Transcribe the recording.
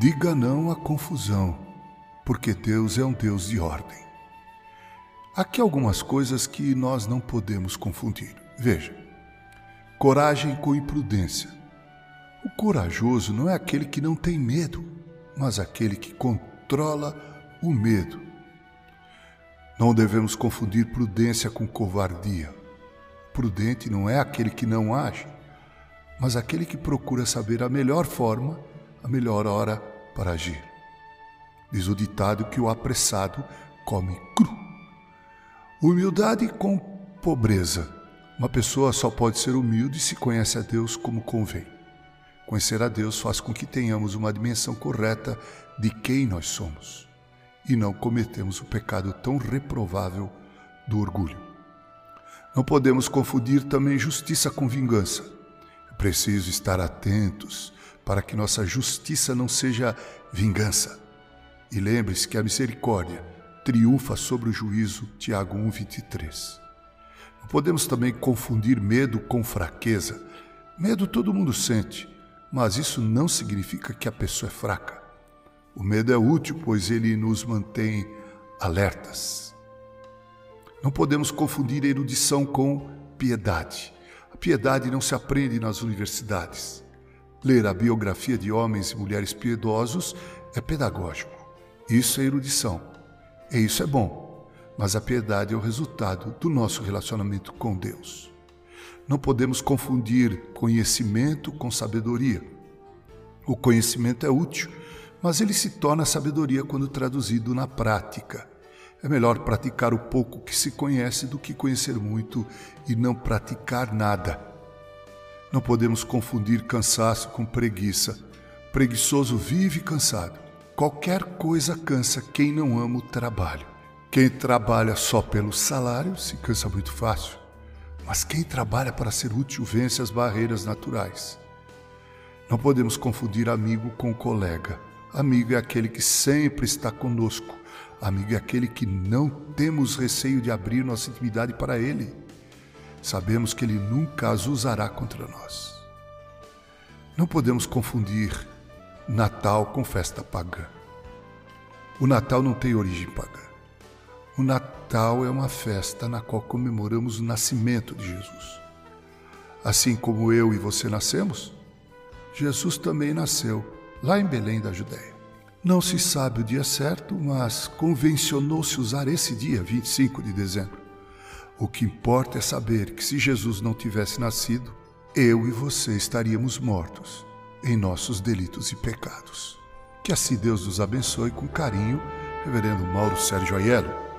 Diga não à confusão, porque Deus é um Deus de ordem. Aqui algumas coisas que nós não podemos confundir. Veja: coragem com imprudência. O corajoso não é aquele que não tem medo, mas aquele que controla o medo. Não devemos confundir prudência com covardia. Prudente não é aquele que não age, mas aquele que procura saber a melhor forma melhor hora para agir. Diz o ditado que o apressado come cru. Humildade com pobreza. Uma pessoa só pode ser humilde se conhece a Deus como convém. Conhecer a Deus faz com que tenhamos uma dimensão correta de quem nós somos e não cometemos o pecado tão reprovável do orgulho. Não podemos confundir também justiça com vingança. É preciso estar atentos para que nossa justiça não seja vingança. E lembre-se que a misericórdia triunfa sobre o juízo, Tiago 1:23. Não podemos também confundir medo com fraqueza. Medo todo mundo sente, mas isso não significa que a pessoa é fraca. O medo é útil, pois ele nos mantém alertas. Não podemos confundir erudição com piedade. A piedade não se aprende nas universidades. Ler a biografia de homens e mulheres piedosos é pedagógico. Isso é erudição. E isso é bom. Mas a piedade é o resultado do nosso relacionamento com Deus. Não podemos confundir conhecimento com sabedoria. O conhecimento é útil, mas ele se torna sabedoria quando traduzido na prática. É melhor praticar o pouco que se conhece do que conhecer muito e não praticar nada. Não podemos confundir cansaço com preguiça. Preguiçoso vive cansado. Qualquer coisa cansa quem não ama o trabalho. Quem trabalha só pelo salário se cansa muito fácil. Mas quem trabalha para ser útil vence as barreiras naturais. Não podemos confundir amigo com colega. Amigo é aquele que sempre está conosco. Amigo é aquele que não temos receio de abrir nossa intimidade para ele sabemos que Ele nunca as usará contra nós. Não podemos confundir Natal com festa pagã. O Natal não tem origem pagã. O Natal é uma festa na qual comemoramos o nascimento de Jesus. Assim como eu e você nascemos, Jesus também nasceu lá em Belém da Judéia. Não se sabe o dia certo, mas convencionou-se usar esse dia, 25 de dezembro, o que importa é saber que se Jesus não tivesse nascido, eu e você estaríamos mortos em nossos delitos e pecados. Que assim Deus nos abençoe com carinho, Reverendo Mauro Sérgio Aiello.